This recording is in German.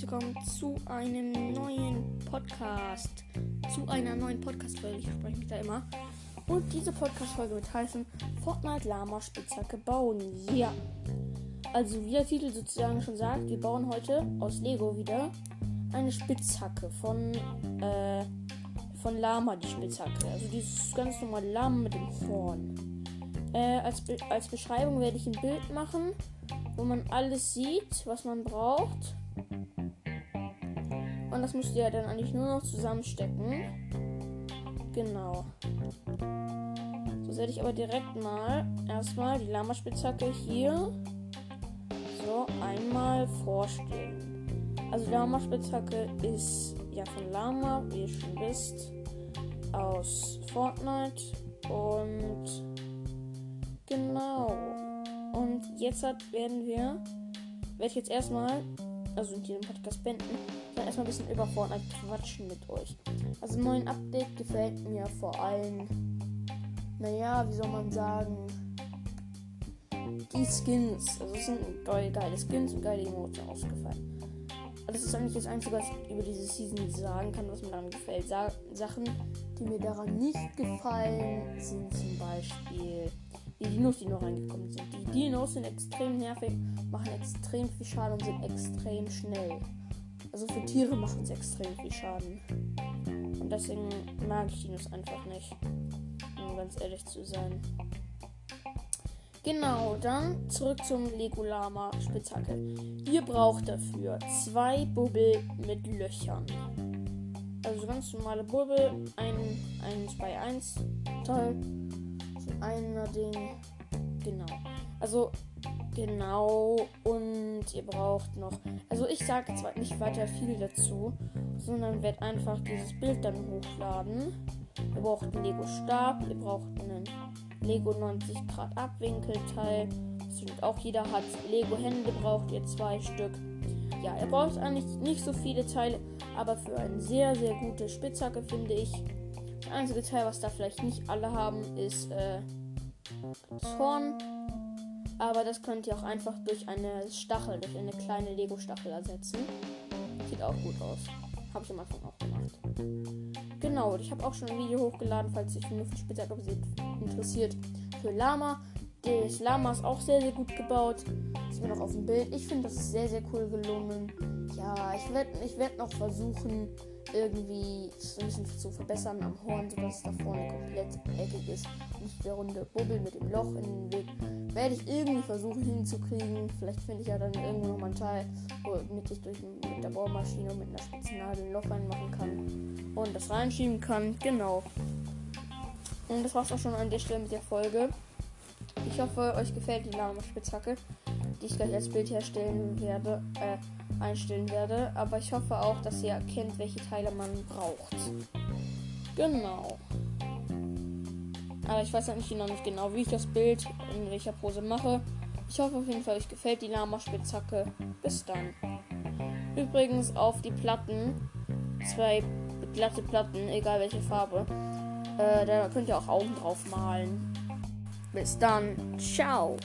willkommen zu einem neuen Podcast. Zu einer neuen Podcast-Folge. Ich spreche mich da immer. Und diese Podcast-Folge wird heißen Fortnite Lama Spitzhacke bauen. Ja. Also, wie der Titel sozusagen schon sagt, wir bauen heute aus Lego wieder eine Spitzhacke von, äh, von Lama, die Spitzhacke. Also, dieses ganz normale Lama mit dem Horn. Äh, als, Be als Beschreibung werde ich ein Bild machen wo man alles sieht, was man braucht. Und das müsst ihr ja dann eigentlich nur noch zusammenstecken. Genau. So werde ich aber direkt mal erstmal die Lama-Spitzhacke hier so einmal vorstellen. Also Lama-Spitzhacke ist ja von Lama, wie ihr schon wisst, aus Fortnite. Und genau. Und jetzt werden wir, werde ich jetzt erstmal, also in diesem Podcast beenden, dann erstmal ein bisschen über Fortnite quatschen mit euch. Also neuen Update gefällt mir vor allem, naja, wie soll man sagen, die Skins. Also es sind geile, geile Skins und geile Emoten ausgefallen. Das ist eigentlich das Einzige, was ich über diese Season sagen kann, was mir daran gefällt. Sa Sachen, die mir daran nicht gefallen, sind zum Beispiel die Dinos, die noch reingekommen sind. Die Dinos sind extrem nervig, machen extrem viel Schaden und sind extrem schnell. Also für Tiere machen sie extrem viel Schaden. Und deswegen mag ich Dinos einfach nicht. Um ganz ehrlich zu sein. Genau, dann zurück zum Lego Lama Spitzhacke. Ihr braucht dafür zwei Bubbel mit Löchern. Also ganz normale Bubbel, ein 1 bei 1 Teil einer Ding. Genau. Also, genau. Und ihr braucht noch. Also, ich sage jetzt nicht weiter viel dazu, sondern werde einfach dieses Bild dann hochladen. Ihr braucht einen Lego-Stab, ihr braucht einen Lego 90 Grad Abwinkelteil. Das auch jeder hat. Lego-Hände braucht ihr zwei Stück. Ja, ihr braucht eigentlich nicht so viele Teile, aber für eine sehr, sehr gute Spitzhacke finde ich das einzige Teil, was da vielleicht nicht alle haben, ist äh, das Horn. Aber das könnt ihr auch einfach durch eine Stachel, durch eine kleine Lego-Stachel ersetzen. Sieht auch gut aus. Habe ich am Anfang auch gemacht. Genau, ich habe auch schon ein Video hochgeladen, falls sich nur für Spitzhacke interessiert. Für Lama. Das Lama ist auch sehr, sehr gut gebaut. Sieht man noch auf dem Bild. Ich finde, das ist sehr, sehr cool gelungen. Ja, ich werde ich werd noch versuchen, irgendwie bisschen zu verbessern am Horn, sodass es da vorne komplett eckig ist. Nicht der runde Bubbel mit dem Loch in den Weg. Werde ich irgendwie versuchen hinzukriegen. Vielleicht finde ich ja dann irgendwo noch mal ein Teil, womit ich durch, mit der Bohrmaschine mit einer spitzen Nadel ein Loch reinmachen kann und das reinschieben kann. Genau. Und das war's auch schon an der Stelle mit der Folge. Ich hoffe, euch gefällt die Lama-Spitzhacke, die ich gleich als Bild herstellen werde. Äh, einstellen werde. Aber ich hoffe auch, dass ihr erkennt, welche Teile man braucht. Genau. Aber ich weiß eigentlich noch nicht genau, wie ich das Bild in welcher Pose mache. Ich hoffe auf jeden Fall, euch gefällt die Lama-Spitzhacke. Bis dann. Übrigens auf die Platten, zwei glatte Platten, egal welche Farbe, äh, da könnt ihr auch Augen drauf malen. Bis dann. Ciao.